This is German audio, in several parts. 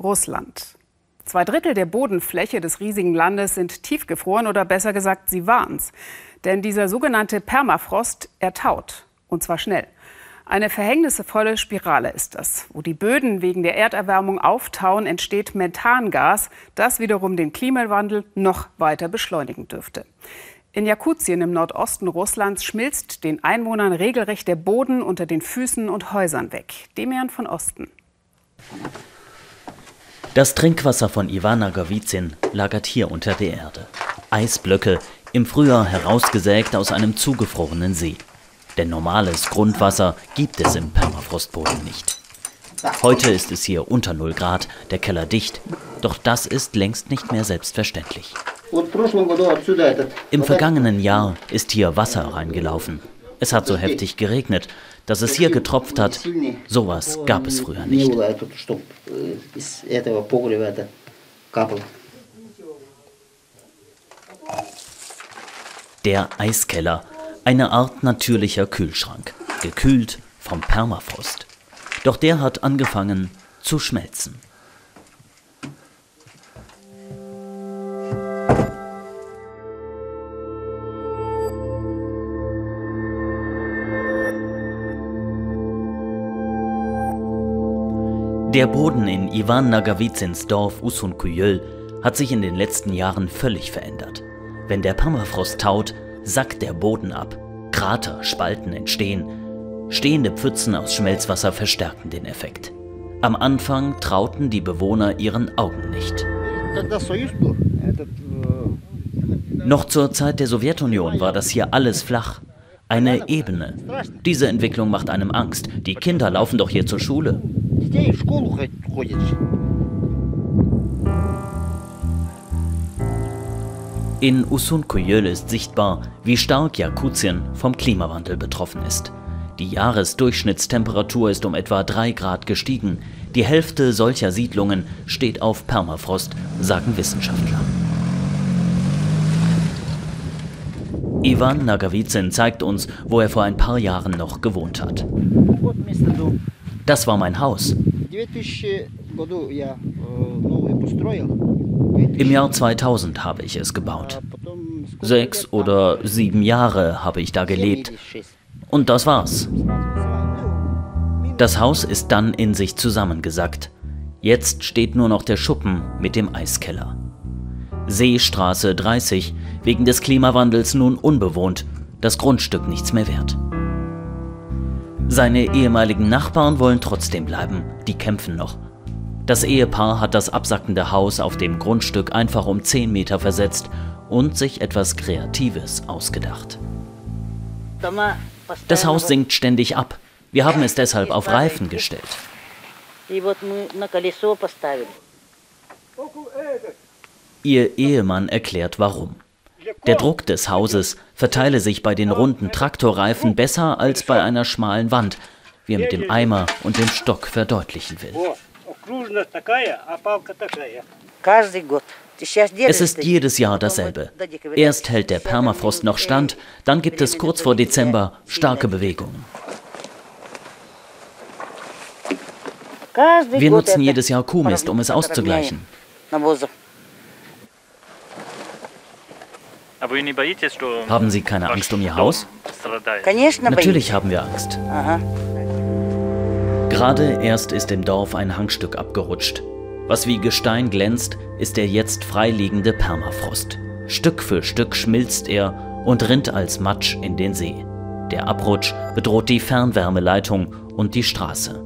Russland. Zwei Drittel der Bodenfläche des riesigen Landes sind tiefgefroren oder besser gesagt, sie waren's. Denn dieser sogenannte Permafrost ertaut. Und zwar schnell. Eine verhängnisvolle Spirale ist das. Wo die Böden wegen der Erderwärmung auftauen, entsteht Methangas, das wiederum den Klimawandel noch weiter beschleunigen dürfte. In Jakutien im Nordosten Russlands schmilzt den Einwohnern regelrecht der Boden unter den Füßen und Häusern weg. Demian von Osten. Das Trinkwasser von Ivana Gavizin lagert hier unter der Erde. Eisblöcke, im Frühjahr herausgesägt aus einem zugefrorenen See. Denn normales Grundwasser gibt es im Permafrostboden nicht. Heute ist es hier unter 0 Grad, der Keller dicht, doch das ist längst nicht mehr selbstverständlich. Im vergangenen Jahr ist hier Wasser reingelaufen. Es hat so heftig geregnet, dass es hier getropft hat. Sowas gab es früher nicht. Der Eiskeller, eine Art natürlicher Kühlschrank, gekühlt vom Permafrost. Doch der hat angefangen zu schmelzen. Der Boden in Ivan Nagavizins Dorf Usunkuyöl hat sich in den letzten Jahren völlig verändert. Wenn der Permafrost taut, sackt der Boden ab, Krater, Spalten entstehen, stehende Pfützen aus Schmelzwasser verstärken den Effekt. Am Anfang trauten die Bewohner ihren Augen nicht. Noch zur Zeit der Sowjetunion war das hier alles flach. Eine Ebene. Diese Entwicklung macht einem Angst. Die Kinder laufen doch hier zur Schule. In Usunkuyöl ist sichtbar, wie stark Jakutien vom Klimawandel betroffen ist. Die Jahresdurchschnittstemperatur ist um etwa 3 Grad gestiegen. Die Hälfte solcher Siedlungen steht auf Permafrost, sagen Wissenschaftler. Ivan Nagavizin zeigt uns, wo er vor ein paar Jahren noch gewohnt hat. Das war mein Haus. Im Jahr 2000 habe ich es gebaut. Sechs oder sieben Jahre habe ich da gelebt. Und das war's. Das Haus ist dann in sich zusammengesackt. Jetzt steht nur noch der Schuppen mit dem Eiskeller. Seestraße 30, wegen des Klimawandels nun unbewohnt, das Grundstück nichts mehr wert. Seine ehemaligen Nachbarn wollen trotzdem bleiben, die kämpfen noch. Das Ehepaar hat das absackende Haus auf dem Grundstück einfach um 10 Meter versetzt und sich etwas Kreatives ausgedacht. Das Haus sinkt ständig ab. Wir haben es deshalb auf Reifen gestellt. Ihr Ehemann erklärt warum. Der Druck des Hauses verteile sich bei den runden Traktorreifen besser als bei einer schmalen Wand, wie er mit dem Eimer und dem Stock verdeutlichen will. Es ist jedes Jahr dasselbe. Erst hält der Permafrost noch stand, dann gibt es kurz vor Dezember starke Bewegungen. Wir nutzen jedes Jahr Kuhmist, um es auszugleichen. Haben Sie keine Angst um Ihr Haus? Natürlich haben wir Angst. Gerade erst ist im Dorf ein Hangstück abgerutscht. Was wie Gestein glänzt, ist der jetzt freiliegende Permafrost. Stück für Stück schmilzt er und rinnt als Matsch in den See. Der Abrutsch bedroht die Fernwärmeleitung und die Straße.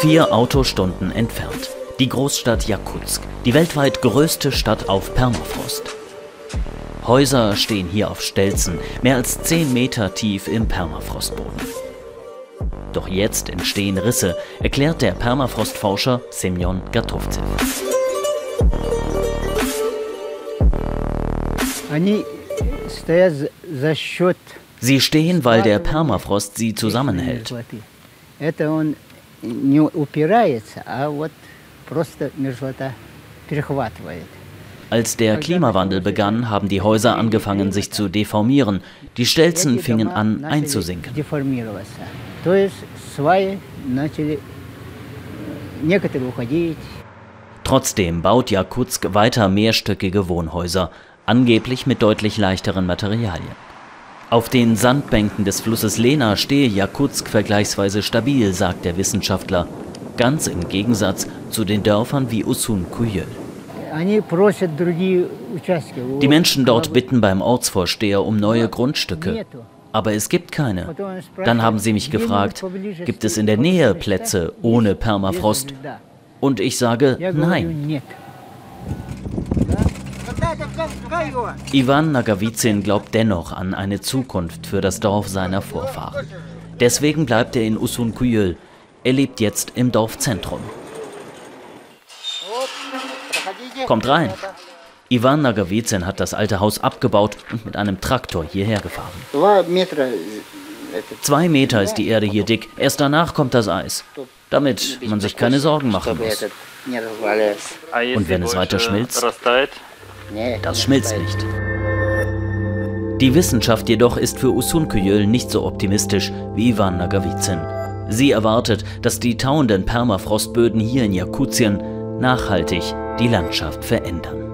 Vier Autostunden entfernt. Die Großstadt Jakutsk, die weltweit größte Stadt auf Permafrost. Häuser stehen hier auf Stelzen, mehr als 10 Meter tief im Permafrostboden. Doch jetzt entstehen Risse, erklärt der Permafrostforscher Semyon Gatovzev. Sie stehen, weil der Permafrost sie zusammenhält. Als der Klimawandel begann, haben die Häuser angefangen, sich zu deformieren. Die Stelzen fingen an einzusinken. Trotzdem baut Jakutsk weiter mehrstöckige Wohnhäuser, angeblich mit deutlich leichteren Materialien. Auf den Sandbänken des Flusses Lena stehe Jakutsk vergleichsweise stabil, sagt der Wissenschaftler, ganz im Gegensatz zu den Dörfern wie Usun Kuyel. Die Menschen dort bitten beim Ortsvorsteher um neue Grundstücke. Aber es gibt keine. Dann haben sie mich gefragt, gibt es in der Nähe Plätze ohne Permafrost? Und ich sage, nein. Ivan Nagavizin glaubt dennoch an eine Zukunft für das Dorf seiner Vorfahren. Deswegen bleibt er in Usunkuyel. Er lebt jetzt im Dorfzentrum. Kommt rein. Ivan Nagavizin hat das alte Haus abgebaut und mit einem Traktor hierher gefahren. Zwei Meter ist die Erde hier dick. Erst danach kommt das Eis. Damit man sich keine Sorgen machen muss. Und wenn es weiter schmilzt? Das schmilzt nicht. Die Wissenschaft jedoch ist für Usunköjöl nicht so optimistisch wie Ivan Nagavizin. Sie erwartet, dass die tauenden Permafrostböden hier in Jakutien nachhaltig die Landschaft verändern.